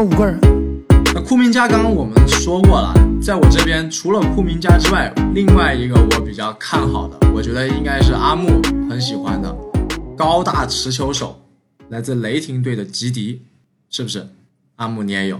有五个人。那库明加刚刚我们说过了，在我这边除了库明加之外，另外一个我比较看好的，我觉得应该是阿木很喜欢的高大持球手，来自雷霆队的吉迪，是不是？阿木你也有？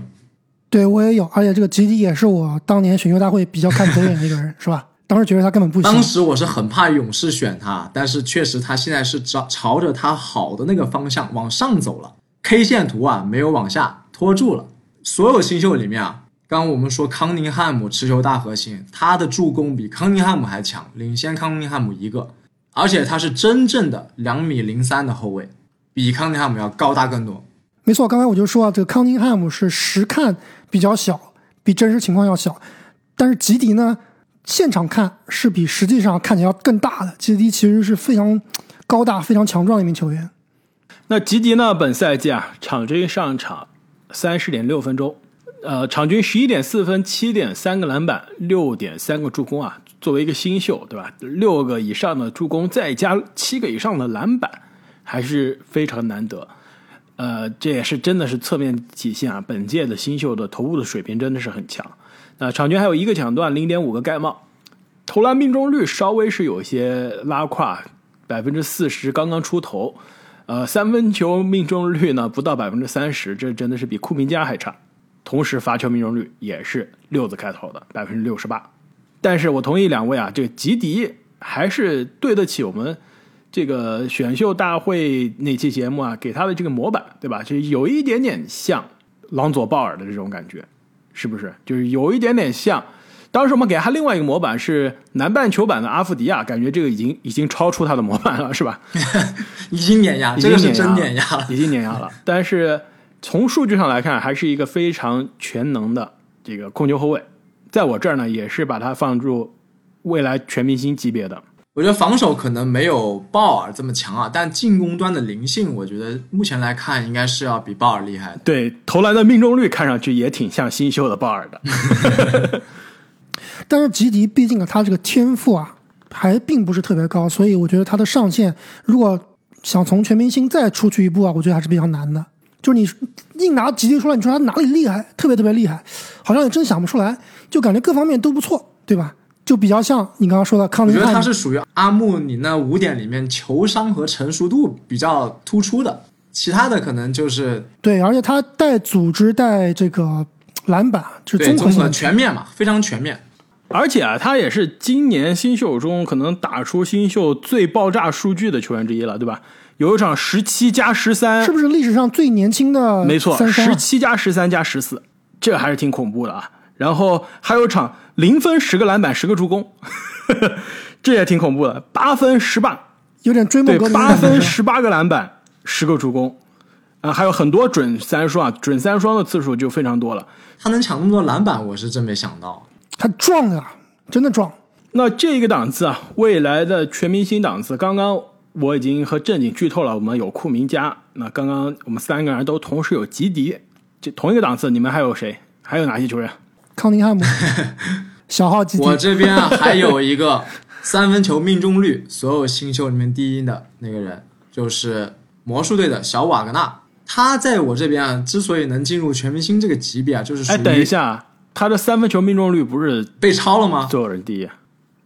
对我也有，而且这个吉迪也是我当年选秀大会比较看走眼的一个人，是吧？当时觉得他根本不行。当时我是很怕勇士选他，但是确实他现在是朝朝着他好的那个方向往上走了，K 线图啊没有往下拖住了。所有新秀里面啊，刚刚我们说康宁汉姆持球大核心，他的助攻比康宁汉姆还强，领先康宁汉姆一个，而且他是真正的两米零三的后卫，比康宁汉姆要高大更多。没错，刚才我就说啊，这个康宁汉姆是实看比较小，比真实情况要小，但是吉迪呢，现场看是比实际上看起来要更大的。吉迪其实是非常高大、非常强壮的一名球员。那吉迪呢，本赛季啊，场均上场。三十点六分钟，呃，场均十一点四分，七点三个篮板，六点三个助攻啊！作为一个新秀，对吧？六个以上的助攻，再加七个以上的篮板，还是非常难得。呃，这也是真的是侧面体现啊，本届的新秀的投入的水平真的是很强。那场均还有一个抢断，零点五个盖帽，投篮命中率稍微是有些拉胯，百分之四十刚刚出头。呃，三分球命中率呢不到百分之三十，这真的是比库明加还差。同时罚球命中率也是六字开头的百分之六十八。但是我同意两位啊，这个吉迪还是对得起我们这个选秀大会那期节目啊给他的这个模板，对吧？就有一点点像朗佐鲍尔的这种感觉，是不是？就是有一点点像。当时我们给他另外一个模板是南半球版的阿夫迪亚，感觉这个已经已经超出他的模板了，是吧？已经碾压，这个是真碾压了，已经碾压了。但是从数据上来看，还是一个非常全能的这个控球后卫。在我这儿呢，也是把他放入未来全明星级别的。我觉得防守可能没有鲍尔这么强啊，但进攻端的灵性，我觉得目前来看应该是要比鲍尔厉害的。对，投篮的命中率看上去也挺像新秀的鲍尔的。但是吉迪毕竟啊，他这个天赋啊还并不是特别高，所以我觉得他的上限如果想从全明星再出去一步啊，我觉得还是比较难的。就是你硬拿吉迪出来，你说他哪里厉害，特别特别厉害，好像也真想不出来，就感觉各方面都不错，对吧？就比较像你刚刚说的康宁汉。我觉得他是属于阿木你那五点里面球商和成熟度比较突出的，其他的可能就是对，而且他带组织带这个篮板，就是综合全面嘛，非常全面。而且啊，他也是今年新秀中可能打出新秀最爆炸数据的球员之一了，对吧？有一场十七加十三，是不是历史上最年轻的？没错，十七加十三加十四，这还是挺恐怖的啊。然后还有场零分十个篮板十个助攻，这也挺恐怖的。八分十八，有点追梦格。八分十八个篮板十个助攻，啊，还有很多准三双啊，准三双的次数就非常多了。他能抢那么多篮板，我是真没想到。他壮啊，真的壮。那这个档次啊，未来的全明星档次，刚刚我已经和正经剧透了。我们有库明加，那刚刚我们三个人都同时有吉迪，这同一个档次。你们还有谁？还有哪些球员？康宁汉姆，小号吉迪。我这边啊，还有一个三分球命中率所有新秀里面第一的那个人，就是魔术队的小瓦格纳。他在我这边啊，之所以能进入全明星这个级别啊，就是。哎，等一下。他的三分球命中率不是被超了吗？所有人第一，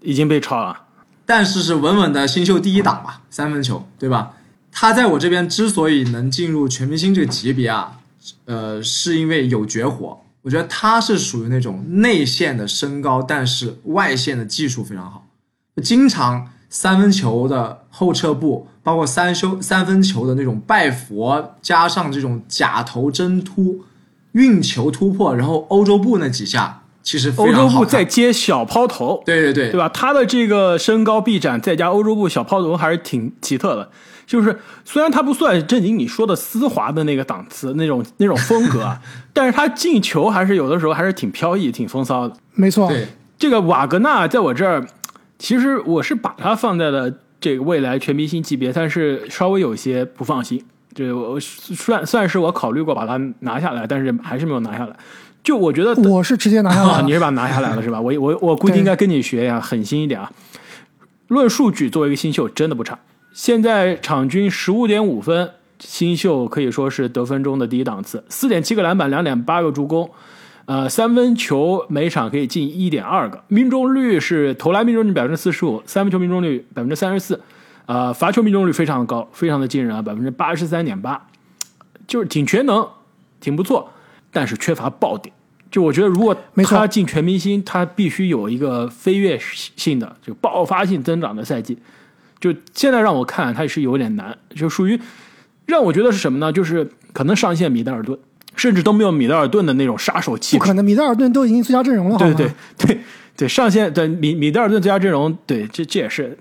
已经被超了，但是是稳稳的新秀第一档吧，三分球，对吧？他在我这边之所以能进入全明星这个级别啊，呃，是因为有绝活。我觉得他是属于那种内线的身高，但是外线的技术非常好，经常三分球的后撤步，包括三修三分球的那种拜佛，加上这种假投真突。运球突破，然后欧洲步那几下其实欧洲步在接小抛投，对对对，对吧？他的这个身高臂展再加欧洲步小抛投还是挺奇特的。就是虽然他不算正经你说的丝滑的那个档次那种那种风格啊，但是他进球还是有的时候还是挺飘逸、挺风骚的。没错，对这个瓦格纳在我这儿，其实我是把他放在了这个未来全明星级别，但是稍微有些不放心。这我算算是我考虑过把它拿下来，但是还是没有拿下来。就我觉得我是直接拿下来了，你是把它拿下来了是吧？我我我估计应该跟你学呀，狠心一点啊。论数据，作为一个新秀真的不差。现在场均十五点五分，新秀可以说是得分中的第一档次，四点七个篮板，两点八个助攻，呃，三分球每场可以进一点二个，命中率是投篮命中率百分之四十五，三分球命中率百分之三十四，呃，罚球命中率非常的高，非常的惊人啊，百分之八十三点八，就是挺全能，挺不错，但是缺乏爆点。就我觉得，如果没他进全明星，他必须有一个飞跃性的、就爆发性增长的赛季。就现在让我看，他是有点难，就属于让我觉得是什么呢？就是可能上线米德尔顿，甚至都没有米德尔顿的那种杀手气。不可能，米德尔顿都已经最佳阵容了？对对对对，上线对米米德尔顿最佳阵容，对这这也是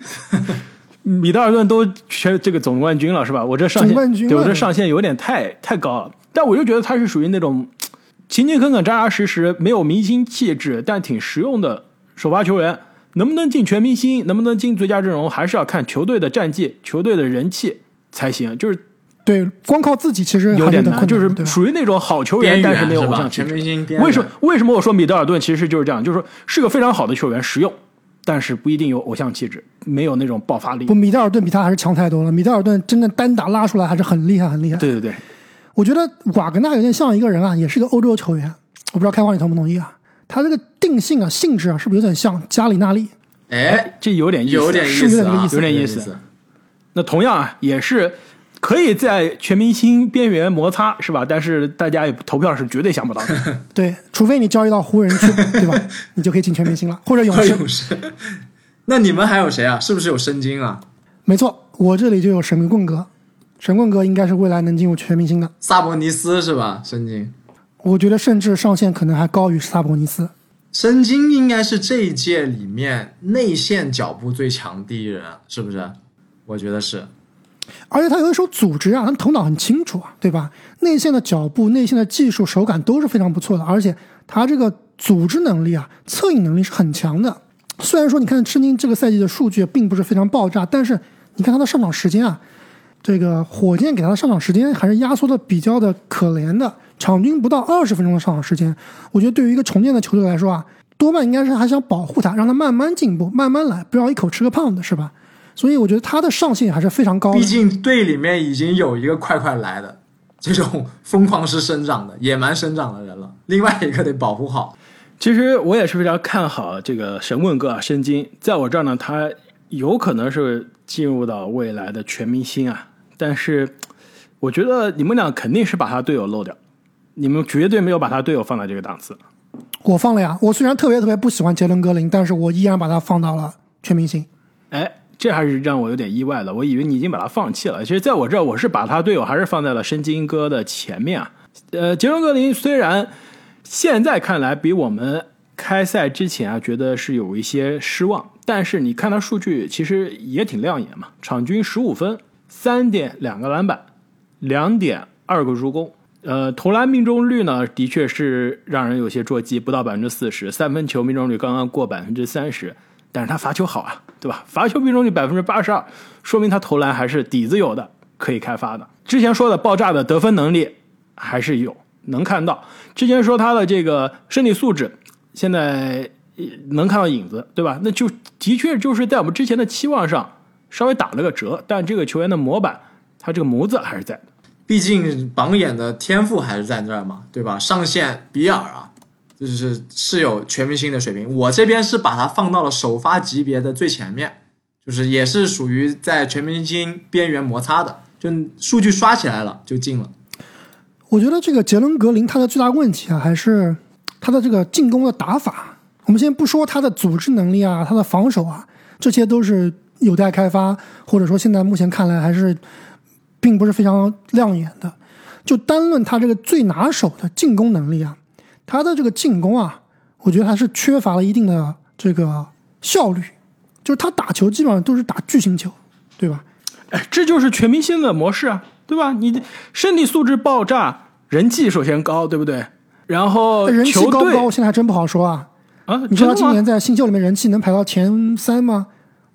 米德尔顿都全这个总冠军了是吧？我这上线总冠军了对我这上限有点太太高了，但我就觉得他是属于那种勤勤恳恳、扎扎实实、没有明星气质，但挺实用的首发球员。能不能进全明星，能不能进最佳阵容，还是要看球队的战绩、球队的人气才行。就是对，光靠自己其实有点难，就是属于那种好球员，但是没有吧？偶像气质。全明星为什么？为什么我说米德尔顿其实就是这样？就是说是个非常好的球员，实用，但是不一定有偶像气质，没有那种爆发力不，。米德尔顿比他还是强太多了。米德尔顿真的单打拉出来还是很厉害，很厉害。对对对，我觉得瓦格纳有点像一个人啊，也是个欧洲球员。我不知道开花你同不同意啊？他这个定性啊、性质啊，是不是有点像加里纳利？哎，这有点意思，有点意思啊，是不是有点意思有点意思那同样啊，也是可以在全明星边缘摩擦，是吧？但是大家也投票是绝对想不到的。对，除非你交易到湖人去，对吧？你就可以进全明星了，或者勇士。勇士。那你们还有谁啊？是不是有申京啊？没错，我这里就有神棍哥，神棍哥应该是未来能进入全明星的。萨博尼斯是吧？申京，我觉得甚至上限可能还高于萨博尼斯。申京应该是这一届里面内线脚步最强第一人啊，是不是？我觉得是。而且他有一手组织啊，他头脑很清楚啊，对吧？内线的脚步、内线的技术、手感都是非常不错的，而且他这个组织能力啊、策应能力是很强的。虽然说你看申京这个赛季的数据并不是非常爆炸，但是你看他的上场时间啊，这个火箭给他的上场时间还是压缩的比较的可怜的，场均不到二十分钟的上场时间。我觉得对于一个重建的球队来说啊，多半应该是还想保护他，让他慢慢进步，慢慢来，不要一口吃个胖子，是吧？所以我觉得他的上限还是非常高的。毕竟队里面已经有一个快快来的 这种疯狂式生长的野蛮生长的人了，另外一个得保护好。其实我也是非常看好这个神棍哥啊，申京，在我这儿呢，他有可能是进入到未来的全明星啊。但是我觉得你们俩肯定是把他队友漏掉，你们绝对没有把他队友放在这个档次。我放了呀，我虽然特别特别不喜欢杰伦格林，但是我依然把他放到了全明星。哎，这还是让我有点意外的，我以为你已经把他放弃了。其实在我这儿，我是把他队友还是放在了申京哥的前面啊。呃，杰伦格林虽然现在看来比我们开赛之前啊觉得是有一些失望，但是你看他数据其实也挺亮眼嘛，场均十五分，三点两个篮板，两点二个助攻。呃，投篮命中率呢，的确是让人有些捉急，不到百分之四十。三分球命中率刚刚过百分之三十，但是他罚球好啊，对吧？罚球命中率百分之八十二，说明他投篮还是底子有的，可以开发的。之前说的爆炸的得分能力还是有，能看到。之前说他的这个身体素质，现在能看到影子，对吧？那就的确就是在我们之前的期望上稍微打了个折，但这个球员的模板，他这个模子还是在的。毕竟榜眼的天赋还是在那儿嘛，对吧？上线比尔啊，就是是有全明星的水平。我这边是把他放到了首发级别的最前面，就是也是属于在全明星边缘摩擦的，就数据刷起来了就进了。我觉得这个杰伦格林他的最大问题啊，还是他的这个进攻的打法。我们先不说他的组织能力啊，他的防守啊，这些都是有待开发，或者说现在目前看来还是并不是非常亮眼的。就单论他这个最拿手的进攻能力啊，他的这个进攻啊，我觉得还是缺乏了一定的这个效率，就是他打球基本上都是打巨星球，对吧？哎，这就是全明星的模式啊，对吧？你身体素质爆炸，人气首先高，对不对？然后人气球高不高，我现在还真不好说啊。啊，你说他真的吗今年在新秀里面人气能排到前三吗？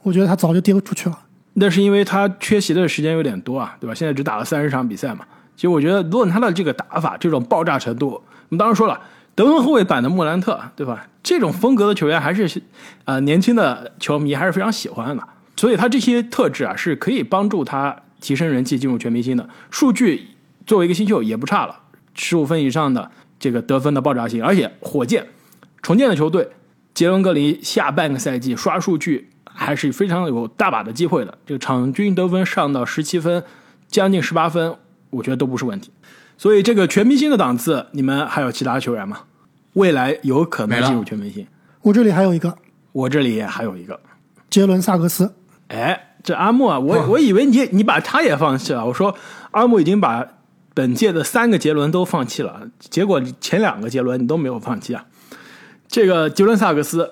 我觉得他早就跌出去了。那是因为他缺席的时间有点多啊，对吧？现在只打了三十场比赛嘛。其实我觉得，论他的这个打法，这种爆炸程度，我们当时说了，得分后卫版的莫兰特，对吧？这种风格的球员还是呃年轻的球迷还是非常喜欢的。所以他这些特质啊，是可以帮助他提升人气进入全明星的。数据作为一个新秀也不差了，十五分以上的这个得分的爆炸性，而且火箭重建的球队，杰伦格林下半个赛季刷数据还是非常有大把的机会的。这个场均得分上到十七分，将近十八分，我觉得都不是问题。所以这个全明星的档次，你们还有其他球员吗？未来有可能进入全明星。我这里还有一个我这里也还有一个，杰伦萨克斯，哎，这阿莫啊，我我以为你你把他也放弃了。我说阿莫已经把本届的三个杰伦都放弃了，结果前两个杰伦你都没有放弃啊。这个杰伦萨克斯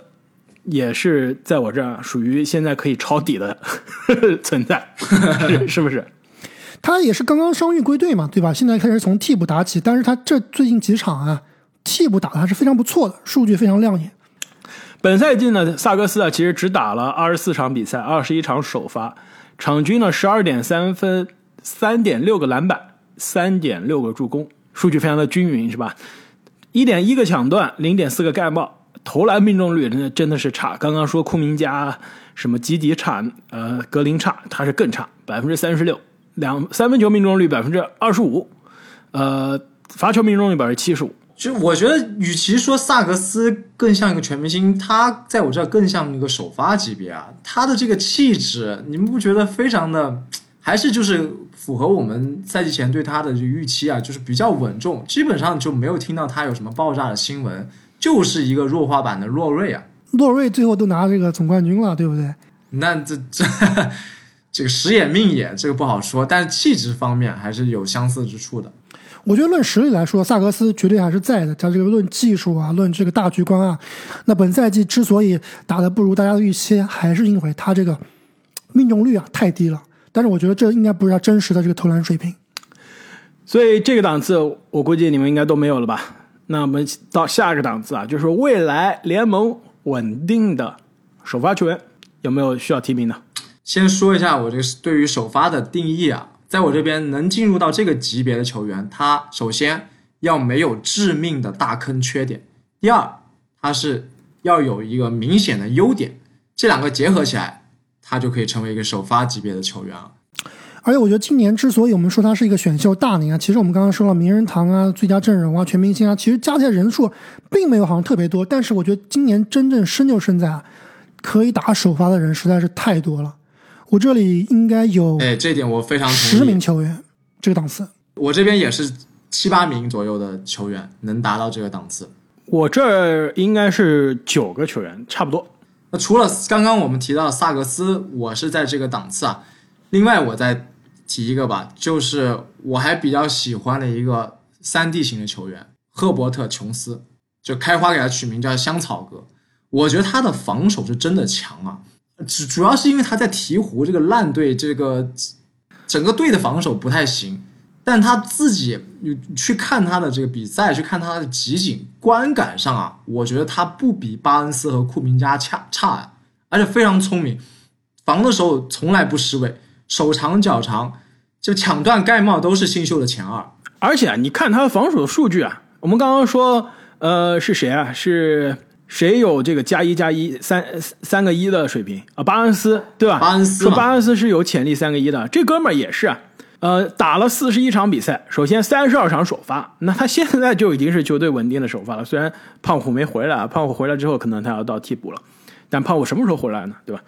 也是在我这儿属于现在可以抄底的 存在，是是不是？他也是刚刚伤愈归队嘛，对吧？现在开始从替补打起，但是他这最近几场啊，替补打的还是非常不错的，数据非常亮眼。本赛季呢，萨格斯啊其实只打了二十四场比赛，二十一场首发，场均呢十二点三分，三点六个篮板，三点六个助攻，数据非常的均匀，是吧？一点一个抢断，零点四个盖帽，投篮命中率真的真的是差。刚刚说库明加什么基迪差，呃格林差，他是更差，百分之三十六，两三分球命中率百分之二十五，呃罚球命中率百分之七十五。就我觉得，与其说萨格斯更像一个全明星，他在我这儿更像一个首发级别啊。他的这个气质，你们不觉得非常的，还是就是符合我们赛季前对他的这个预期啊？就是比较稳重，基本上就没有听到他有什么爆炸的新闻，就是一个弱化版的洛瑞啊。洛瑞最后都拿这个总冠军了，对不对？那这这 这个时也命也，这个不好说，但是气质方面还是有相似之处的。我觉得论实力来说，萨格斯绝对还是在的。他这个论技术啊，论这个大局观啊，那本赛季之所以打得不如大家的预期，还是因为他这个命中率啊太低了。但是我觉得这应该不是他真实的这个投篮水平。所以这个档次，我估计你们应该都没有了吧？那我们到下一个档次啊，就是未来联盟稳定的首发球员，有没有需要提名的？先说一下我这个对于首发的定义啊。在我这边能进入到这个级别的球员，他首先要没有致命的大坑缺点，第二，他是要有一个明显的优点，这两个结合起来，他就可以成为一个首发级别的球员了。而且我觉得今年之所以我们说他是一个选秀大年啊，其实我们刚刚说了名人堂啊、最佳阵容啊、全明星啊，其实加起来人数并没有好像特别多，但是我觉得今年真正生就生在啊，可以打首发的人实在是太多了。我这里应该有，哎，这点我非常同意。十名球员，这个档次，我这边也是七八名左右的球员能达到这个档次。我这儿应该是九个球员，差不多。那除了刚刚我们提到的萨格斯，我是在这个档次啊。另外，我再提一个吧，就是我还比较喜欢的一个三 D 型的球员赫伯特·琼斯，就开花给他取名叫香草哥。我觉得他的防守是真的强啊。主主要是因为他在鹈鹕这个烂队，这个整个队的防守不太行，但他自己你去看他的这个比赛，去看他的集锦，观感上啊，我觉得他不比巴恩斯和库明加差差，而且非常聪明，防的时候从来不失位，手长脚长，就抢断盖帽都是新秀的前二。而且啊你看他防守的数据啊，我们刚刚说，呃，是谁啊？是。谁有这个加一加一三三个一的水平啊？巴恩斯对吧？巴恩斯说巴恩斯是有潜力三个一的，这哥们儿也是啊。呃，打了四十一场比赛，首先三十二场首发，那他现在就已经是球队稳定的首发了。虽然胖虎没回来，胖虎回来之后可能他要到替补了，但胖虎什么时候回来呢？对吧？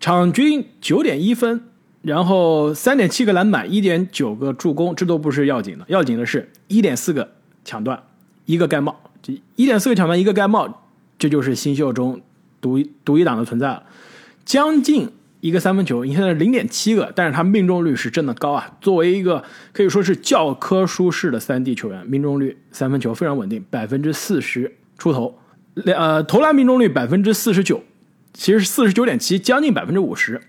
场均九点一分，然后三点七个篮板，一点九个助攻，这都不是要紧的，要紧的是一点四个抢断，一个盖帽，这一点四个抢断，一个盖帽。这就是新秀中独独一档的存在了，将近一个三分球，你现在零点七个，但是他命中率是真的高啊！作为一个可以说是教科书式的三 D 球员，命中率三分球非常稳定，百分之四十出头，呃，投篮命中率百分之四十九，其实四十九点七，将近百分之五十，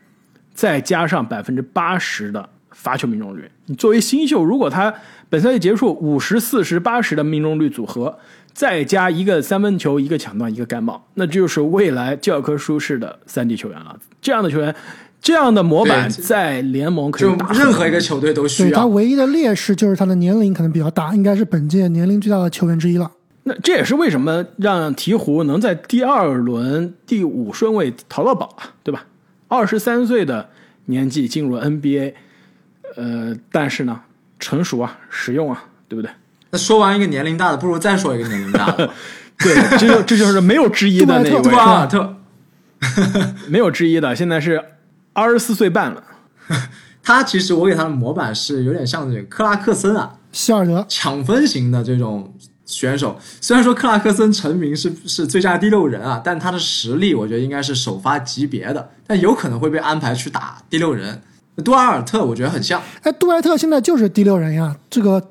再加上百分之八十的罚球命中率，你作为新秀，如果他本赛季结束五十四十八十的命中率组合。再加一个三分球，一个抢断，一个盖帽，那就是未来教科书式的三 D 球员了。这样的球员，这样的模板在联盟可以打任何一个球队都需要。他唯一的劣势就是他的年龄可能比较大，应该是本届年龄最大的球员之一了。那这也是为什么让鹈鹕能在第二轮第五顺位淘到宝啊，对吧？二十三岁的年纪进入 NBA，呃，但是呢，成熟啊，实用啊，对不对？那说完一个年龄大的，不如再说一个年龄大的。对，这就这就是没有之一的那一位，杜瓦尔特，没有之一的，现在是二十四岁半了。他其实我给他的模板是有点像这个克拉克森啊，希尔德抢分型的这种选手。虽然说克拉克森成名是是最佳第六人啊，但他的实力我觉得应该是首发级别的，但有可能会被安排去打第六人。杜阿尔特我觉得很像，哎，杜埃特现在就是第六人呀。这个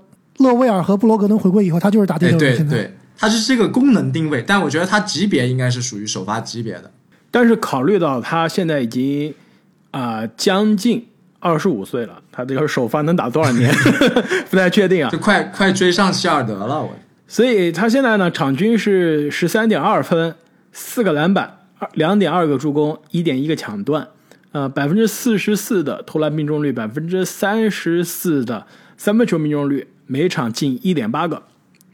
勒威尔和布罗格登回归以后，他就是打第哎六人。现在对对，他是这个功能定位，但我觉得他级别应该是属于首发级别的。但是考虑到他现在已经啊、将近二十五岁了，他这个首发能打多少年 不太确定啊就。快快追上希尔德了，我所以他现在呢，场均是十三点二分，四个篮板，二两点二个助攻，一点一个抢断，呃，百分之四十四的投篮命中率，百分之三十四的三分球命中率，每场进一点八个，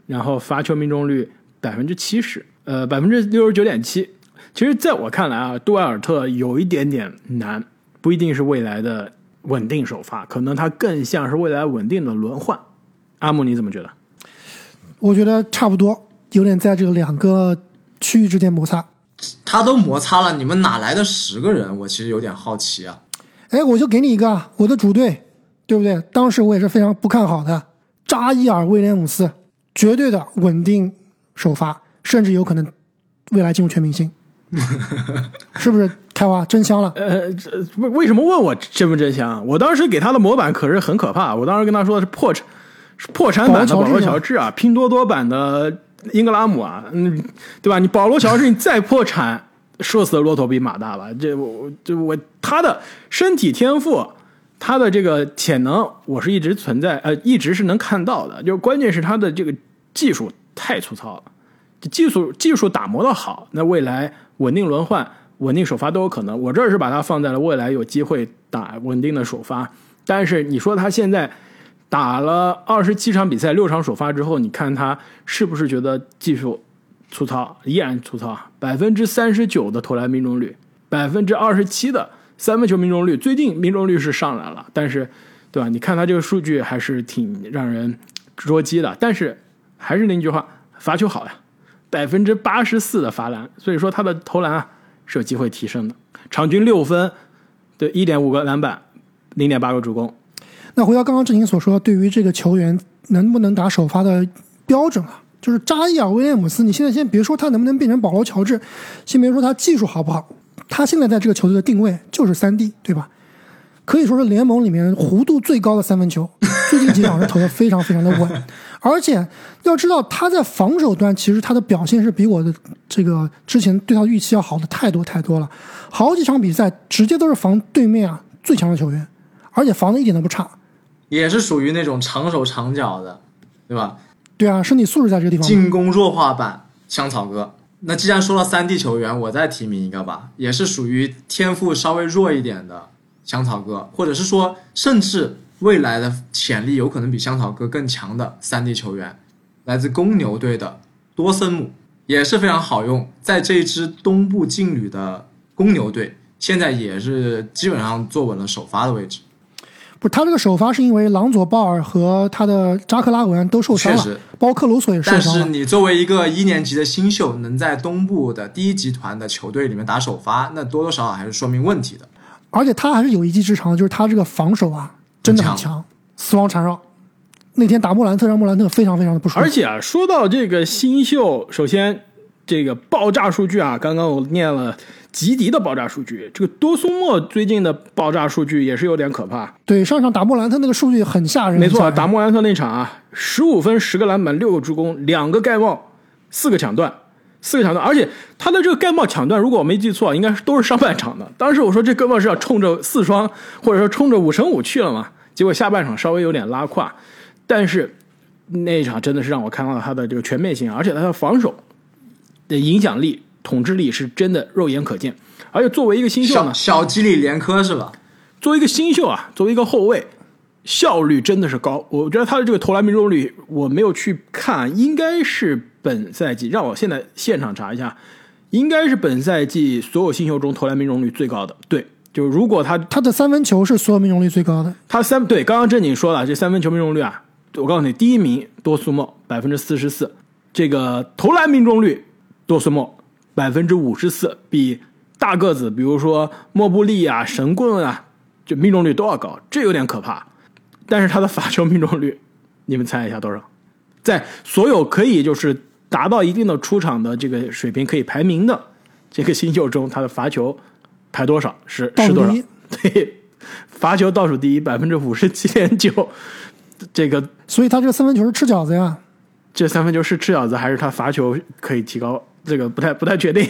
然后罚球命中率百分之七十，呃，百分之六十九点七。其实，在我看来啊，杜埃尔特有一点点难，不一定是未来的稳定首发，可能他更像是未来稳定的轮换。阿木，你怎么觉得？我觉得差不多，有点在这个两个区域之间摩擦。他都摩擦了，你们哪来的十个人？我其实有点好奇啊。哎，我就给你一个啊我的主队，对不对？当时我也是非常不看好的，扎伊尔·威廉姆斯，绝对的稳定首发，甚至有可能未来进入全明星，是不是？开花真香了。呃，这为为什么问我真不真香？我当时给他的模板可是很可怕，我当时跟他说的是破产，是破产版的保罗乔治啊乔治啊，拼多多版的英格拉姆啊，嗯，对吧？你保罗乔治你再破产，射死的骆驼比马大吧？这我这我他的身体天赋，他的这个潜能，我是一直存在，呃，一直是能看到的。就关键是他的这个技术太粗糙了，技术技术打磨的好，那未来稳定轮换、稳定首发都有可能。我这是把它放在了未来有机会打稳定的首发，但是你说他现在打了二十七场比赛，六场首发之后，你看他是不是觉得技术粗糙？依然粗糙，百分之三十九的投篮命中率，百分之二十七的三分球命中率，最近命中率是上来了，但是，对吧？你看他这个数据还是挺让人捉鸡的，但是还是那句话，罚球好呀，百分之八十四的罚篮，所以说他的投篮啊是有机会提升的，场均六分，对，一点五个篮板，零点八个助攻，那回到刚刚志宁所说，对于这个球员能不能打首发的标准啊，就是扎伊尔·威廉姆斯，你现在先别说他能不能变成保罗·乔治，先别说他技术好不好，他现在在这个球队的定位就是三 D，对吧？可以说是联盟里面弧度最高的三分球，最近几场是投的非常非常的稳，而且要知道他在防守端其实他的表现是比我的这个之前对他的预期要好的太多太多了，好几场比赛直接都是防对面啊最强的球员，而且防的一点都不差。也是属于那种长手长脚的，对吧？对啊，身体素质在这个地方。进攻弱化版香草哥。那既然说到三 D 球员，我再提名一个吧，也是属于天赋稍微弱一点的香草哥，或者是说，甚至未来的潜力有可能比香草哥更强的三 D 球员，来自公牛队的多森姆，也是非常好用，在这一支东部劲旅的公牛队，现在也是基本上坐稳了首发的位置。不是他这个首发是因为朗佐鲍尔和他的扎克拉文都受伤确实了，包括克鲁索也受伤了。但是你作为一个一年级的新秀，能在东部的第一集团的球队里面打首发，那多多少少还是说明问题的。而且他还是有一技之长，就是他这个防守啊，真的很很强，死亡缠绕。那天打莫兰特，让莫兰特非常非常的不舒服。而且啊，说到这个新秀，首先这个爆炸数据啊，刚刚我念了吉迪的爆炸数据，这个多苏莫最近的爆炸数据也是有点可怕。对上场打莫兰特那个数据很吓人，没错，打莫兰特那场啊，十五分、十个篮板、六个助攻、两个盖帽、四个抢断、四个抢断，而且他的这个盖帽抢断，如果我没记错，应该是都是上半场的。当时我说这哥们是要冲着四双或者说冲着五乘五去了嘛，结果下半场稍微有点拉胯，但是那一场真的是让我看到了他的这个全面性，而且他的防守的影响力、统治力是真的肉眼可见。而且作为一个新秀呢小，小基里连科是吧？作为一个新秀啊，作为一个后卫，效率真的是高。我觉得他的这个投篮命中率，我没有去看，应该是本赛季，让我现在现场查一下，应该是本赛季所有新秀中投篮命中率最高的。对，就如果他他的三分球是所有命中率最高的，他三对刚刚正经说了，这三分球命中率啊，我告诉你，第一名多苏莫百分之四十四，这个投篮命中率多苏莫百分之五十四，比大个子比如说莫布利啊、神棍啊，就命中率都要高，这有点可怕。但是他的罚球命中率，你们猜一下多少？在所有可以就是达到一定的出场的这个水平可以排名的这个新秀中，他的罚球排多少？是是多少？对，罚球倒数第一，百分之五十七点九。这个所以他这个三分球是吃饺子呀。这三分球是吃饺子，还是他罚球可以提高？这个不太不太确定。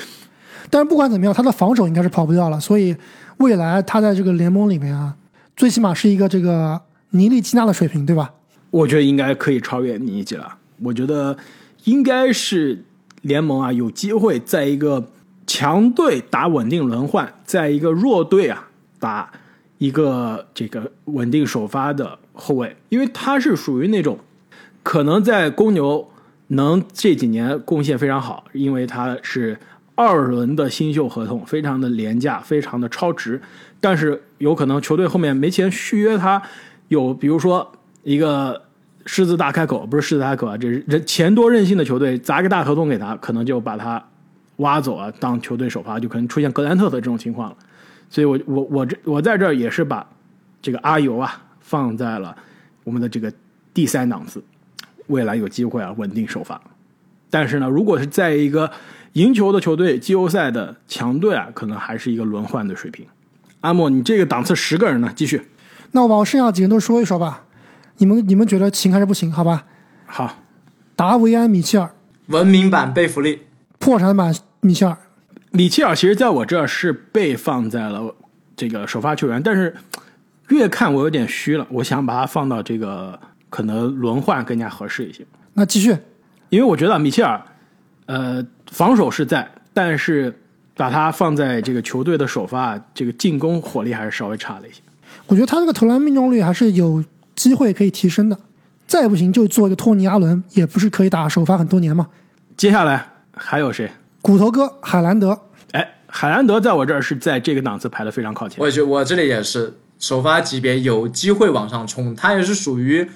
但是不管怎么样，他的防守应该是跑不掉了，所以未来他在这个联盟里面啊，最起码是一个这个尼利基纳的水平，对吧？我觉得应该可以超越尼基了。我觉得应该是联盟啊有机会在一个强队打稳定轮换，在一个弱队啊打一个这个稳定首发的后卫，因为他是属于那种可能在公牛能这几年贡献非常好，因为他是二轮的新秀合同，非常的廉价，非常的超值，但是有可能球队后面没钱续约他，有比如说一个狮子大开口，不是狮子大开口啊，这是钱多任性的球队砸个大合同给他，可能就把他挖走啊，当球队首发，就可能出现格兰特的这种情况了。所以我我我这我在这儿也是把这个阿尤啊放在了我们的这个第三档次，未来有机会啊稳定首发。但是呢，如果是在一个赢球的球队、季后赛的强队啊，可能还是一个轮换的水平。阿莫，你这个档次十个人呢？继续。那我把我剩下几个人都说一说吧。你们你们觉得行还是不行？好吧，好，达维安·米切尔，文明版贝弗利，破产版米切尔，米切尔其实在我这儿是被放在了这个首发球员，但是越看我有点虚了，我想把它放到这个可能轮换更加合适一些。那继续，因为我觉得米切尔，呃，防守是在，但是把他放在这个球队的首发，这个进攻火力还是稍微差了一些。我觉得他这个投篮命中率还是有机会可以提升的。再不行就做一个托尼·阿伦，也不是可以打首发很多年嘛。接下来还有谁？骨头哥海兰德，哎，海兰德在我这儿是在这个档次排的非常靠前。我也觉得我这里也是首发级别有机会往上冲，他也是属于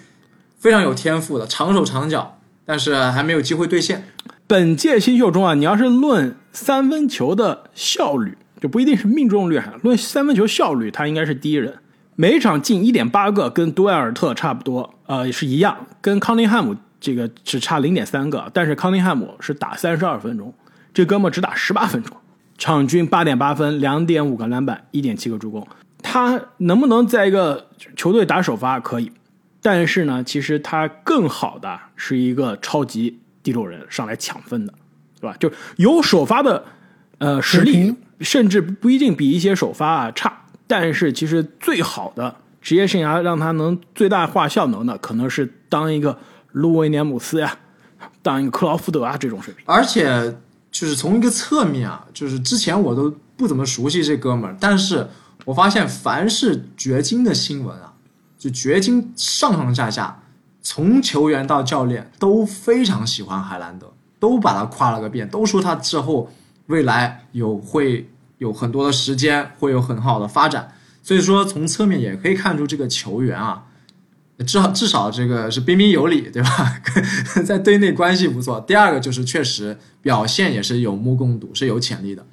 非常有天赋的，长手长脚，但是还没有机会兑现。本届新秀中啊，你要是论三分球的效率，就不一定是命中率哈，论三分球效率，他应该是第一人，每场进一点八个，跟杜埃尔特差不多，呃，是一样，跟康宁汉姆这个只差零点三个，但是康宁汉姆是打三十二分钟，这哥们只打十八分钟，场均八点八分，两点五个篮板，一点七个助攻，他能不能在一个球队打首发可以？但是呢，其实他更好的是一个超级第六人上来抢分的，对吧？就有首发的呃实力，甚至不一定比一些首发啊差。但是其实最好的职业生涯让他能最大化效能的，可能是当一个路威廉姆斯呀，当一个克劳福德啊这种水平。而且就是从一个侧面啊，就是之前我都不怎么熟悉这哥们儿，但是我发现凡是掘金的新闻啊，就掘金上上下下，从球员到教练都非常喜欢海兰德，都把他夸了个遍，都说他之后未来有会有很多的时间，会有很好的发展。所以说从侧面也可以看出这个球员啊，至少至少这个是彬彬有礼，对吧？在队内关系不错。第二个就是确实表现也是有目共睹，是有潜力的。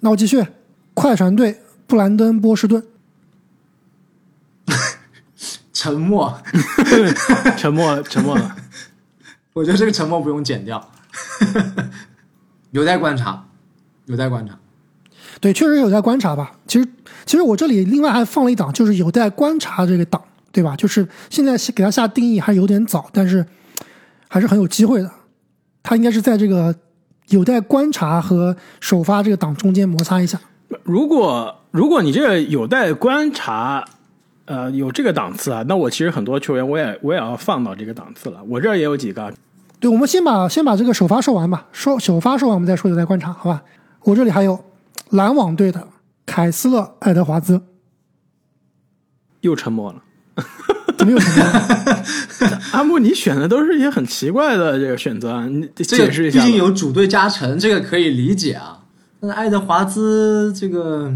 那我继续，快船队布兰登·波士顿，沉默，沉默，沉默了。我觉得这个沉默不用剪掉，有待观察，有待观察。对，确实有待观察吧。其实，其实我这里另外还放了一档，就是有待观察这个档，对吧？就是现在给他下定义还有点早，但是还是很有机会的。他应该是在这个有待观察和首发这个档中间摩擦一下。如果如果你这个有待观察，呃，有这个档次啊，那我其实很多球员我也我也要放到这个档次了。我这儿也有几个，对，我们先把先把这个首发说完吧，说首发说完，我们再说有待观察，好吧？我这里还有篮网队的凯斯勒·爱德华兹，又沉默了。怎么又什么？阿木，你选的都是一些很奇怪的这个选择啊，你这个解释一下吧。毕竟有主队加成，这个可以理解啊。但是爱德华兹这个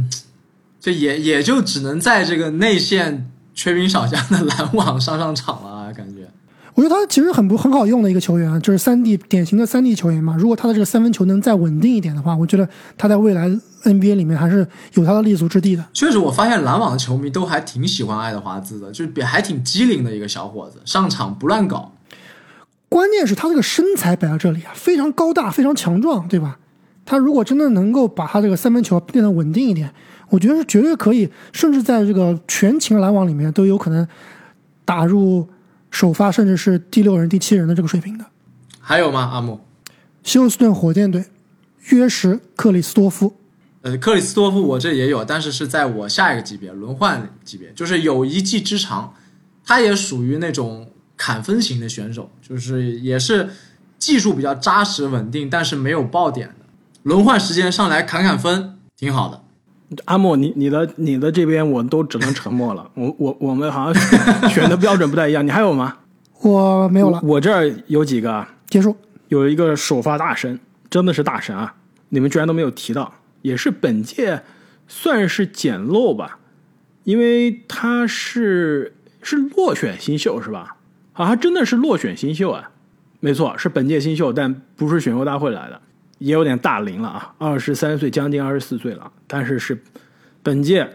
就也也就只能在这个内线缺兵少将的 篮网上上场了，啊感觉。我觉得他其实很不很好用的一个球员，就是三 D 典型的三 D 球员嘛。如果他的这个三分球能再稳定一点的话，我觉得他在未来 NBA 里面还是有他的立足之地的。确实，我发现篮网的球迷都还挺喜欢爱德华兹的，就是比还挺机灵的一个小伙子，上场不乱搞。关键是他这个身材摆在这里啊，非常高大，非常强壮，对吧？他如果真的能够把他这个三分球变得稳定一点，我觉得是绝对可以，甚至在这个全勤篮网里面都有可能打入。首发甚至是第六人、第七人的这个水平的，还有吗？阿木，休斯顿火箭队，约什克里斯多夫。呃，克里斯多夫我这也有，但是是在我下一个级别轮换级别，就是有一技之长，他也属于那种砍分型的选手，就是也是技术比较扎实稳定，但是没有爆点的。轮换时间上来砍砍分，挺好的。阿莫，你你的你的这边我都只能沉默了。我我我们好像选的标准不太一样。你还有吗？我没有了。我这儿有几个结束。有一个首发大神，真的是大神啊！你们居然都没有提到，也是本届算是捡漏吧，因为他是是落选新秀是吧？啊，真的是落选新秀啊！没错，是本届新秀，但不是选秀大会来的。也有点大龄了啊，二十三岁，将近二十四岁了。但是是本届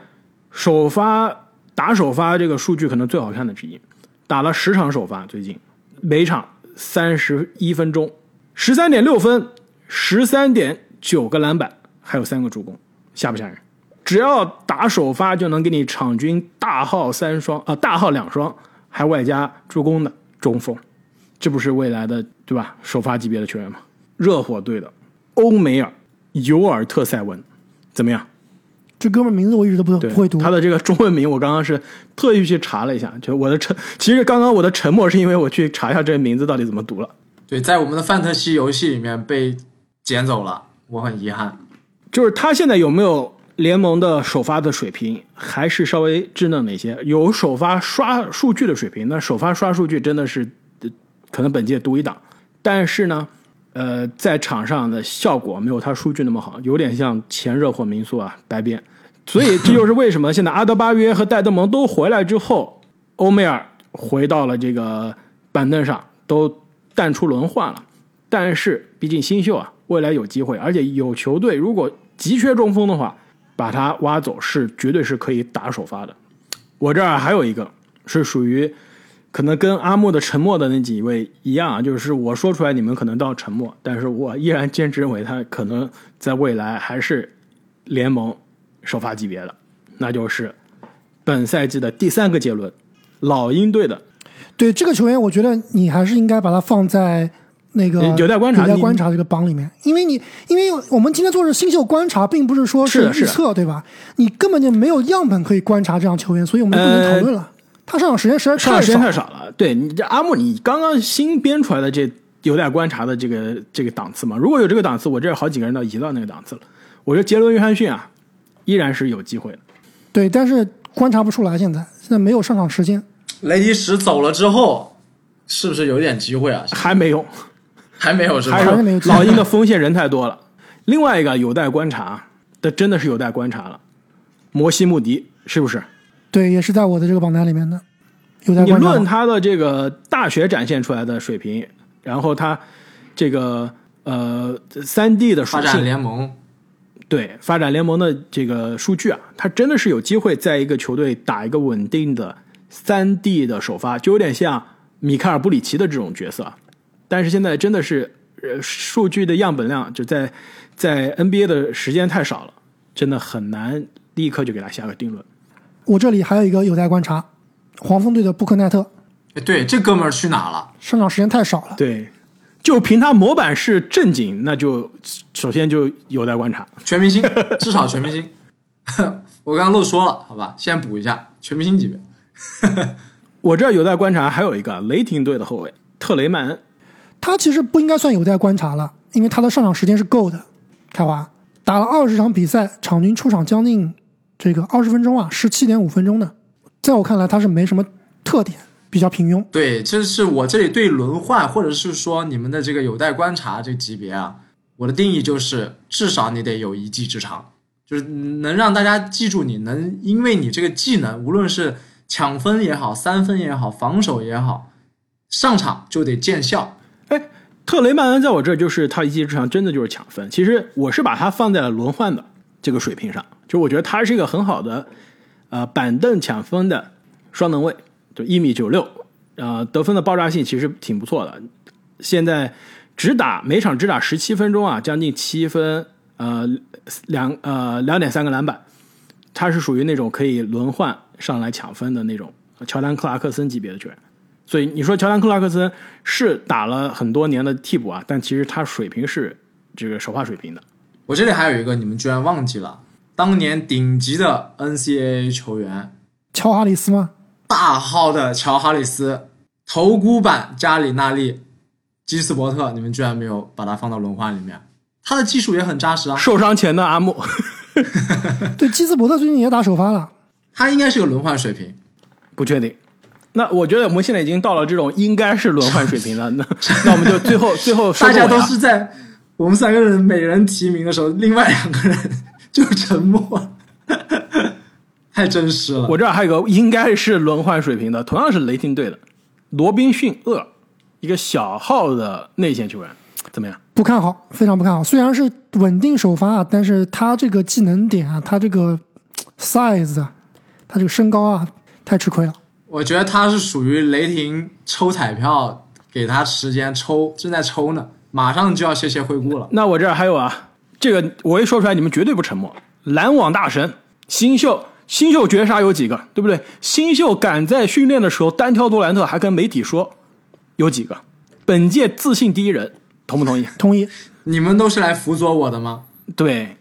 首发打首发这个数据可能最好看的之一，打了十场首发，最近每场三十一分钟，十三点六分，十三点九个篮板，还有三个助攻，吓不吓人？只要打首发就能给你场均大号三双啊，大号两双，还外加助攻的中锋，这不是未来的对吧？首发级别的球员吗？热火队的。欧梅尔尤尔特塞文，怎么样？这哥们名字我一直都不不会读。他的这个中文名我刚刚是特意去查了一下，就我的沉，其实刚刚我的沉默是因为我去查一下这个名字到底怎么读了。对，在我们的范特西游戏里面被捡走了，我很遗憾。就是他现在有没有联盟的首发的水平，还是稍微稚嫩了一些。有首发刷数据的水平，那首发刷数据真的是可能本届独一档。但是呢？呃，在场上的效果没有他数据那么好，有点像前热火民宿啊，白边。所以这就是为什么现在阿德巴约和戴德蒙都回来之后，欧梅尔回到了这个板凳上，都淡出轮换了。但是毕竟新秀啊，未来有机会，而且有球队如果急缺中锋的话，把他挖走是绝对是可以打首发的。我这儿还有一个是属于。可能跟阿木的沉默的那几位一样啊，就是我说出来你们可能都要沉默，但是我依然坚持认为他可能在未来还是联盟首发级别的，那就是本赛季的第三个结论，老鹰队的。对这个球员，我觉得你还是应该把他放在那个有待观察、有待观察这个榜里面，因为你因为我们今天做的是新秀观察，并不是说是预测，对吧？你根本就没有样本可以观察这样球员，所以我们不能讨论了。他上场时间实在太上场时间太少了。对你这阿木，你刚刚新编出来的这有待观察的这个这个档次嘛？如果有这个档次，我这好几个人都移到那个档次了。我觉得杰伦约翰逊啊，依然是有机会的。对，但是观察不出来，现在现在没有上场时间。雷迪什走了之后，是不是有点机会啊？还没有，还没有是吧？还是没有。老鹰的锋线人太多了。另外一个有待观察的，真的是有待观察了。摩西穆迪是不是？对，也是在我的这个榜单里面的。你论他的这个大学展现出来的水平，然后他这个呃三 D 的发展联盟，对发展联盟的这个数据啊，他真的是有机会在一个球队打一个稳定的三 D 的首发，就有点像米卡尔布里奇的这种角色。但是现在真的是呃数据的样本量就在在 NBA 的时间太少了，真的很难立刻就给他下个定论。我这里还有一个有待观察，黄蜂队的布克奈特。哎，对，这哥们儿去哪了？上场时间太少了。对，就凭他模板是正经，那就首先就有待观察。全明星，至少全明星。我刚刚漏说了，好吧，先补一下全明星级别。我这有待观察，还有一个雷霆队的后卫特雷曼恩，他其实不应该算有待观察了，因为他的上场时间是够的。开华打了二十场比赛，场均出场将近。这个二十分钟啊，十七点五分钟的，在我看来他是没什么特点，比较平庸。对，这是我这里对轮换或者是说你们的这个有待观察这个级别啊，我的定义就是至少你得有一技之长，就是能让大家记住你，能因为你这个技能，无论是抢分也好，三分也好，防守也好，上场就得见效。哎，特雷曼恩在我这就是他一技之长，真的就是抢分。其实我是把他放在了轮换的这个水平上，就我觉得他是一个很好的呃板凳抢分的双能卫，就一米九六，呃得分的爆炸性其实挺不错的。现在只打每场只打十七分钟啊，将近七分，呃两呃两点三个篮板，他是属于那种可以轮换上来抢分的那种乔丹克拉克森级别的球员。所以你说乔丹克拉克森是打了很多年的替补啊，但其实他水平是这个首发水平的。我这里还有一个你们居然忘记了，当年顶级的 NCAA 球员乔哈里斯吗？大号的乔哈里斯，头箍版加里纳利，基斯伯特，你们居然没有把他放到轮换里面。他的技术也很扎实啊，受伤前的阿木，对，基斯伯特最近也打首发了。他应该是个轮换水平。不确定。那我觉得我们现在已经到了这种应该是轮换水平了。那 那我们就最后最后说大家都是在我们三个人每人提名的时候，另外两个人就沉默，太真实了。我这儿还有个应该是轮换水平的，同样是雷霆队的罗宾逊厄，一个小号的内线球员，怎么样？不看好，非常不看好。虽然是稳定首发啊，但是他这个技能点啊，他这个 size 啊，他这个身高啊，太吃亏了。我觉得他是属于雷霆抽彩票，给他时间抽，正在抽呢，马上就要谢谢惠顾了。那我这儿还有啊，这个我一说出来，你们绝对不沉默。篮网大神新秀，新秀绝杀有几个，对不对？新秀敢在训练的时候单挑杜兰特，还跟媒体说有几个？本届自信第一人，同不同意？同意。你们都是来辅佐我的吗？对。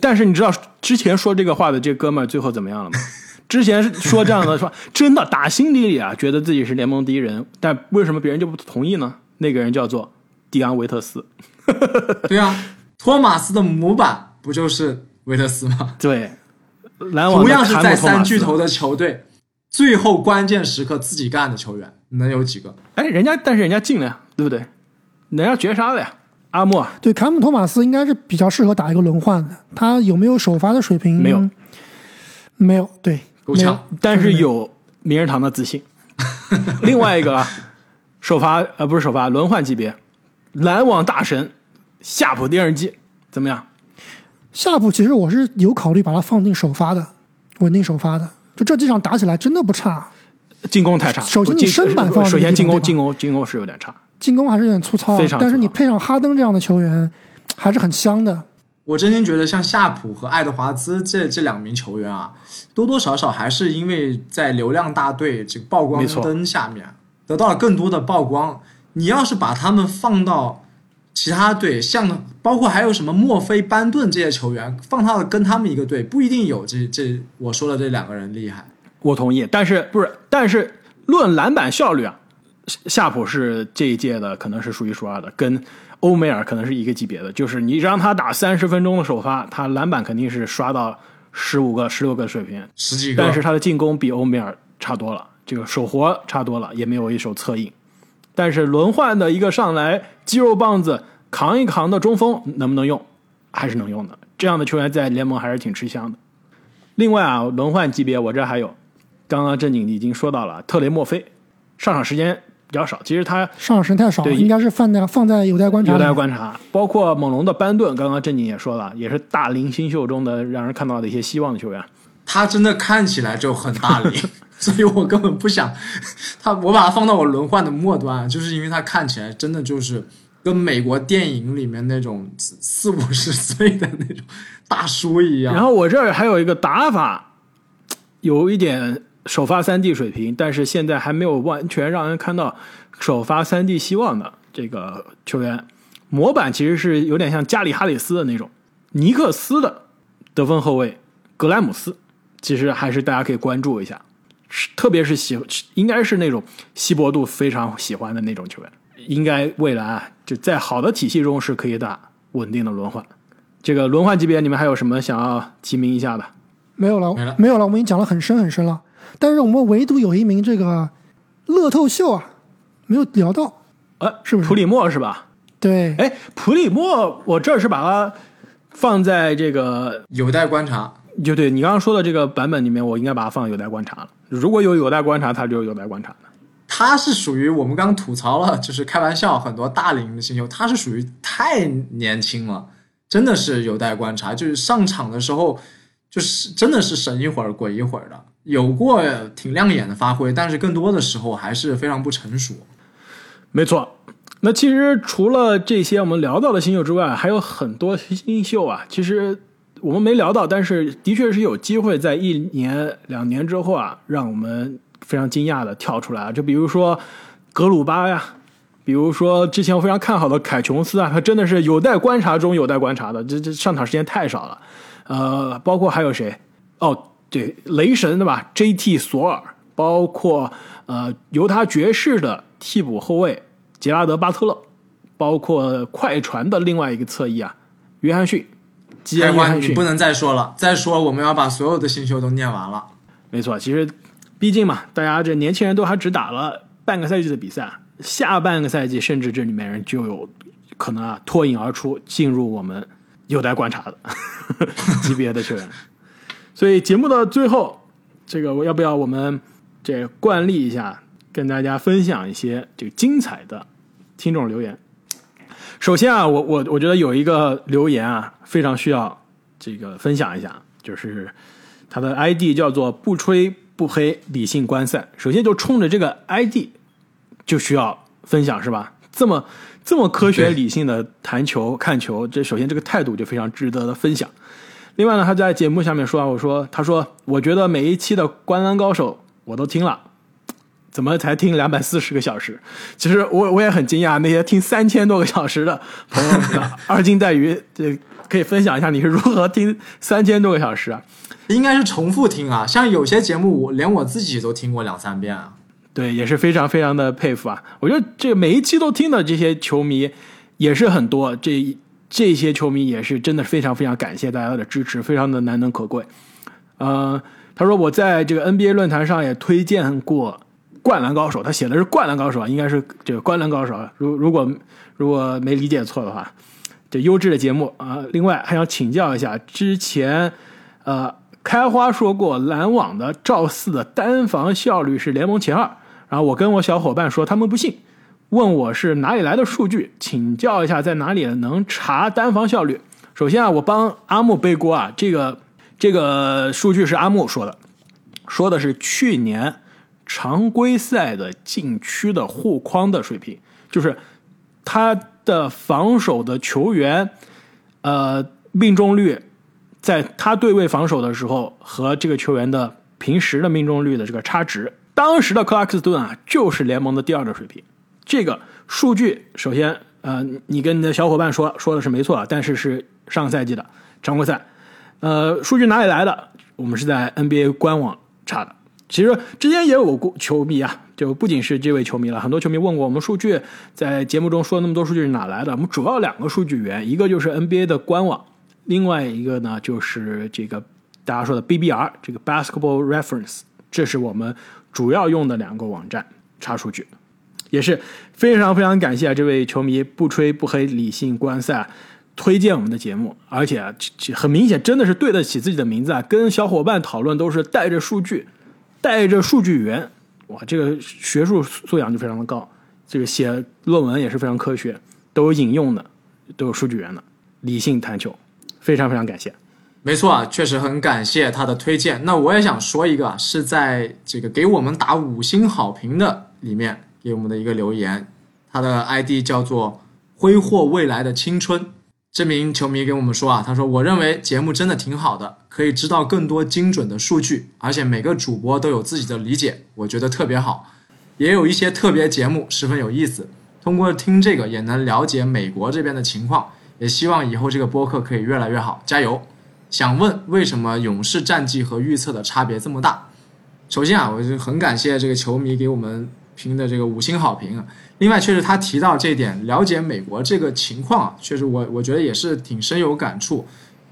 但是你知道之前说这个话的这哥们儿最后怎么样了吗？之前说这样的说，真的打心底里啊，觉得自己是联盟第一人，但为什么别人就不同意呢？那个人叫做迪安维特斯。对啊，托马斯的模板不就是维特斯吗？对，篮网同样是在三巨头的球队，最后关键时刻自己干的球员能有几个？哎，人家但是人家进了呀，对不对？人家绝杀了呀，阿莫对，坎姆托马斯应该是比较适合打一个轮换的。他有没有首发的水平？没有，没有。对，够呛但是有名人堂的自信。另外一个啊，首发呃不是首发，轮换级别，篮网大神夏普电视机怎么样？夏普，其实我是有考虑把他放进首发的，稳定首发的。就这几场打起来真的不差，进攻太差。首先你身板放在首先进攻进攻进攻是有点差。进攻还是有点粗糙但是你配上哈登这样的球员，还是很香的。我真心觉得像夏普和爱德华兹这这两名球员啊，多多少少还是因为在流量大队这个曝光没错灯下面得到了更多的曝光。你要是把他们放到其他队，像包括还有什么墨菲、班顿这些球员，放到跟他们一个队，不一定有这这我说的这两个人厉害。我同意，但是不是？但是论篮板效率啊，夏夏普是这一届的可能是数一数二的，跟欧梅尔可能是一个级别的。就是你让他打三十分钟的首发，他篮板肯定是刷到十五个、十六个水平，十几个，但是他的进攻比欧梅尔差多了，这个手活差多了，也没有一手策应。但是轮换的一个上来肌肉棒子扛一扛的中锋能不能用？还是能用的。这样的球员在联盟还是挺吃香的。另外啊，轮换级别我这还有，刚刚正经已经说到了特雷莫菲，上场时间比较少，其实他上场时间太少了，对应该是放在放在有待观察有。待观察。包括猛龙的班顿，刚刚正经也说了，也是大龄新秀中的让人看到的一些希望的球员。他真的看起来就很大龄，所以我根本不想 他，我把他放到我轮换的末端，就是因为他看起来真的就是跟美国电影里面那种四五十岁的那种大叔一样。然后我这儿还有一个打法，有一点首发三 D 水平，但是现在还没有完全让人看到首发三 D 希望的这个球员。模板其实是有点像加里哈里斯的那种，尼克斯的得分后卫格莱姆斯，其实还是大家可以关注一下，特别是喜应该是那种稀薄度非常喜欢的那种球员，应该未来啊就在好的体系中是可以打稳定的轮换。这个轮换级别，你们还有什么想要提名一下的？没有了，没了没有了，我们已经讲了很深很深了。但是我们唯独有一名这个乐透秀啊，没有聊到。呃，是不是普里莫是吧？对，哎，普里莫，我这是把它放在这个有待观察。就对你刚刚说的这个版本里面，我应该把它放有待观察了。如果有有待观察，他就有待观察的。他是属于我们刚吐槽了，就是开玩笑，很多大龄的新秀，他是属于太年轻了，真的是有待观察。就是上场的时候，就是真的是神一会儿鬼一会儿的，有过挺亮眼的发挥，但是更多的时候还是非常不成熟。没错，那其实除了这些我们聊到的新秀之外，还有很多新秀啊。其实我们没聊到，但是的确是有机会在一年两年之后啊，让我们非常惊讶的跳出来啊。就比如说格鲁巴呀，比如说之前我非常看好的凯琼斯啊，他真的是有待观察中有待观察的，这这上场时间太少了。呃，包括还有谁？哦，对，雷神对吧？J.T. 索尔，包括呃犹他爵士的替补后卫杰拉德巴特勒，包括快船的另外一个侧翼啊，约翰逊，开花，恩约翰逊你不。能再说了，再说我们要把所有的新秀都念完了。没错，其实毕竟嘛，大家这年轻人都还只打了半个赛季的比赛，下半个赛季甚至这里面人就有可能啊脱颖而出，进入我们有待观察的 级别的球员。所以节目的最后，这个我要不要我们这惯例一下，跟大家分享一些这个精彩的听众留言。首先啊，我我我觉得有一个留言啊，非常需要这个分享一下，就是他的 ID 叫做“不吹不黑，理性观赛”。首先就冲着这个 ID 就需要分享是吧？这么这么科学理性的谈球看球，这首先这个态度就非常值得的分享。另外呢，他在节目下面说啊，我说他说我觉得每一期的《灌篮高手》我都听了。怎么才听两百四十个小时？其实我我也很惊讶，那些听三千多个小时的朋友们，二斤带鱼，这可以分享一下你是如何听三千多个小时啊？应该是重复听啊，像有些节目我连我自己都听过两三遍啊。对，也是非常非常的佩服啊！我觉得这每一期都听的这些球迷也是很多，这这些球迷也是真的非常非常感谢大家的支持，非常的难能可贵。呃，他说我在这个 NBA 论坛上也推荐过《灌篮高手》，他写的是《灌篮高手》啊，应该是这个《灌篮高手》啊。如如果如果没理解错的话，这优质的节目啊。另外还想请教一下，之前呃开花说过篮网的赵四的单防效率是联盟前二，然后我跟我小伙伴说他们不信，问我是哪里来的数据，请教一下在哪里能查单防效率。首先啊，我帮阿木背锅啊，这个这个数据是阿木说的，说的是去年常规赛的禁区的护框的水平，就是他的防守的球员，呃，命中率在他对位防守的时候和这个球员的平时的命中率的这个差值，当时的克拉克斯顿啊就是联盟的第二的水平。这个数据首先，呃，你跟你的小伙伴说说的是没错啊，但是是上个赛季的常规赛，呃，数据哪里来的？我们是在 NBA 官网查的。其实之前也有过球迷啊，就不仅是这位球迷了，很多球迷问过我们数据，在节目中说那么多数据是哪来的？我们主要两个数据源，一个就是 NBA 的官网，另外一个呢就是这个大家说的 BBR 这个 Basketball Reference，这是我们主要用的两个网站查数据。也是非常非常感谢这位球迷不吹不黑理性观赛推荐我们的节目，而且啊很明显真的是对得起自己的名字啊，跟小伙伴讨论都是带着数据，带着数据源，哇，这个学术素养就非常的高，这个写论文也是非常科学，都有引用的，都有数据源的，理性谈球，非常非常感谢。没错啊，确实很感谢他的推荐。那我也想说一个，是在这个给我们打五星好评的里面给我们的一个留言，他的 ID 叫做“挥霍未来的青春”。这名球迷跟我们说啊，他说：“我认为节目真的挺好的，可以知道更多精准的数据，而且每个主播都有自己的理解，我觉得特别好。也有一些特别节目十分有意思，通过听这个也能了解美国这边的情况。也希望以后这个播客可以越来越好，加油！”想问为什么勇士战绩和预测的差别这么大？首先啊，我就很感谢这个球迷给我们评的这个五星好评啊。另外，确实他提到这一点，了解美国这个情况啊，确实我我觉得也是挺深有感触。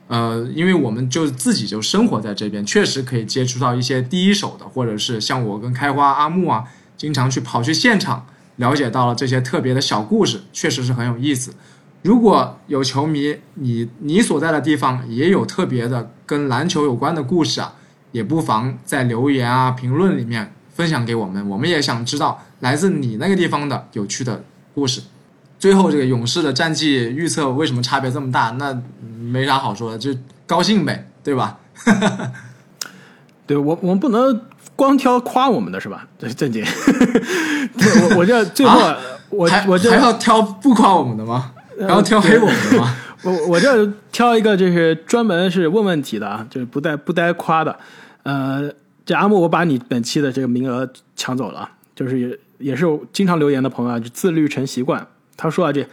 呃，因为我们就自己就生活在这边，确实可以接触到一些第一手的，或者是像我跟开花阿木啊，经常去跑去现场，了解到了这些特别的小故事，确实是很有意思。如果有球迷，你你所在的地方也有特别的跟篮球有关的故事啊，也不妨在留言啊、评论里面分享给我们，我们也想知道来自你那个地方的有趣的故事。最后，这个勇士的战绩预测为什么差别这么大？那没啥好说的，就高兴呗，对吧？对我，我们不能光挑夸我们的是吧？这正经，对我我这最后、啊我我这还要挑不夸我们的吗？还要挑黑我们的吗？我我这挑一个就是专门是问问题的啊，就是不带不带夸的。呃，这阿木，我把你本期的这个名额抢走了啊，就是也也是经常留言的朋友啊，就自律成习惯。他说啊，这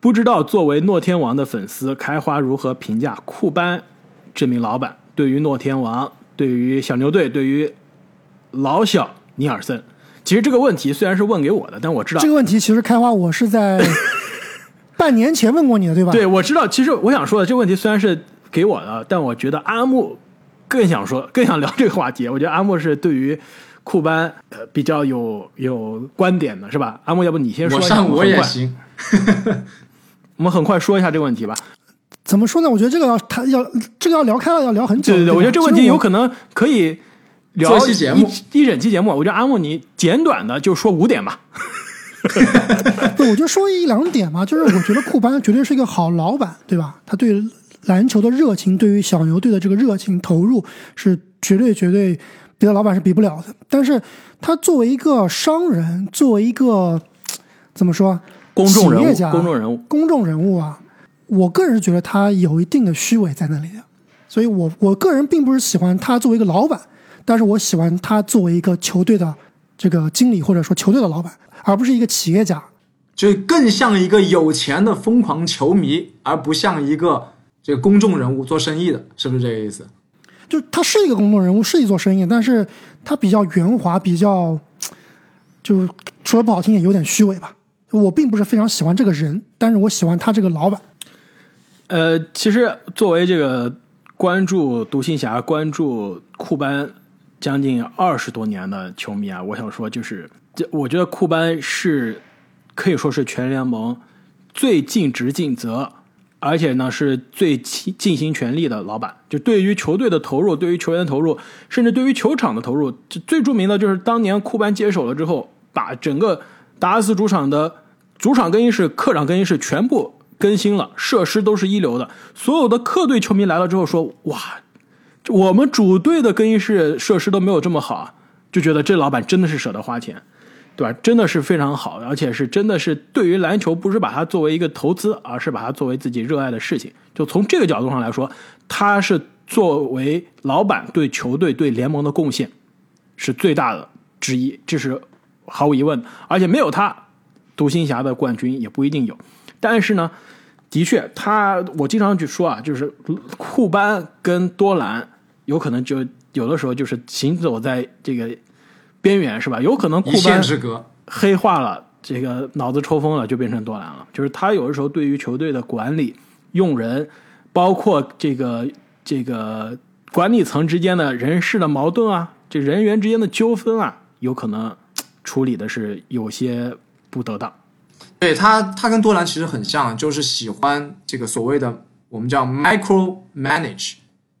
不知道作为诺天王的粉丝，开花如何评价库班这名老板对于诺天王、对于小牛队、对于老小尼尔森。其实这个问题虽然是问给我的，但我知道这个问题其实开花我是在 半年前问过你的，对吧？对，我知道。其实我想说的这个问题虽然是给我的，但我觉得阿木更想说，更想聊这个话题。我觉得阿木是对于库班呃比较有有观点的，是吧？阿木，要不你先说一下？我上我也行。我们很快说一下这个问题吧。怎么说呢？我觉得这个要谈要这个要聊开了，要聊很久。对对对，我觉得这个问题有可能可以聊一期节目一一整期节目。我觉得阿木你简短的就说五点吧。对，我就说一两点嘛，就是我觉得库班绝对是一个好老板，对吧？他对篮球的热情，对于小牛队的这个热情投入是绝对绝对别的老板是比不了的。但是他作为一个商人，作为一个怎么说公众人物企业家公众人物公众人物啊，我个人是觉得他有一定的虚伪在那里的。所以我我个人并不是喜欢他作为一个老板，但是我喜欢他作为一个球队的这个经理或者说球队的老板，而不是一个企业家。就更像一个有钱的疯狂球迷，而不像一个这个公众人物做生意的，是不是这个意思？就他是一个公众人物，是一做生意，但是他比较圆滑，比较就说的不好听也有点虚伪吧。我并不是非常喜欢这个人，但是我喜欢他这个老板。呃，其实作为这个关注独行侠、关注库班将近二十多年的球迷啊，我想说，就是这，我觉得库班是可以说是全联盟最尽职尽责，而且呢是最尽尽心全力的老板。就对于球队的投入，对于球员的投入，甚至对于球场的投入，最著名的就是当年库班接手了之后，把整个达拉斯主场的主场更衣室、客场更衣室全部更新了，设施都是一流的。所有的客队球迷来了之后说：“哇，我们主队的更衣室设施都没有这么好啊！”就觉得这老板真的是舍得花钱，对吧？真的是非常好，而且是真的是对于篮球不是把它作为一个投资，而是把它作为自己热爱的事情。就从这个角度上来说，他是作为老板对球队、对联盟的贡献是最大的之一，这是毫无疑问的。而且没有他，独行侠的冠军也不一定有。但是呢，的确，他我经常去说啊，就是库班跟多兰有可能就有的时候就是行走在这个边缘，是吧？有可能库班。黑化了，这个脑子抽风了，就变成多兰了。就是他有的时候对于球队的管理、用人，包括这个这个管理层之间的人事的矛盾啊，这人员之间的纠纷啊，有可能处理的是有些不得当。对他，他跟多兰其实很像，就是喜欢这个所谓的我们叫 micro manage，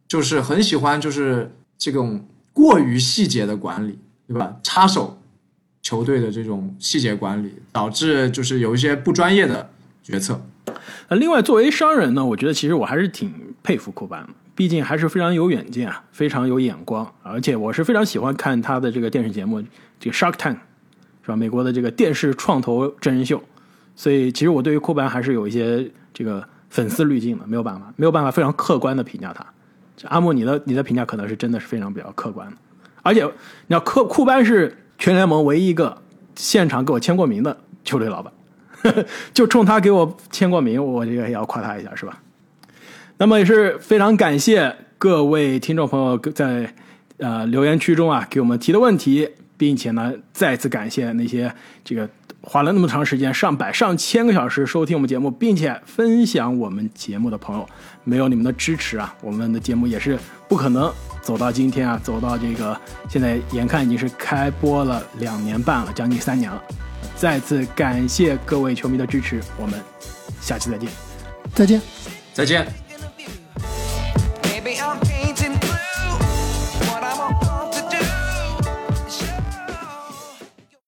就是很喜欢就是这种过于细节的管理，对吧？插手球队的这种细节管理，导致就是有一些不专业的决策。那另外，作为商人呢，我觉得其实我还是挺佩服库班的，毕竟还是非常有远见啊，非常有眼光，而且我是非常喜欢看他的这个电视节目，这个 Shark Tank 是吧？美国的这个电视创投真人秀，所以其实我对于库班还是有一些这个粉丝滤镜的，没有办法，没有办法非常客观的评价他。阿莫，你的你的评价可能是真的是非常比较客观的，而且你要库库班是全联盟唯一一个现场给我签过名的球队老板。就冲他给我签过名，我这个也要夸他一下，是吧？那么也是非常感谢各位听众朋友在呃留言区中啊给我们提的问题，并且呢再次感谢那些这个花了那么长时间上百上千个小时收听我们节目，并且分享我们节目的朋友，没有你们的支持啊，我们的节目也是不可能走到今天啊，走到这个现在眼看已经是开播了两年半了，将近三年了。再次感谢各位球迷的支持，我们下期再见。再见。再见。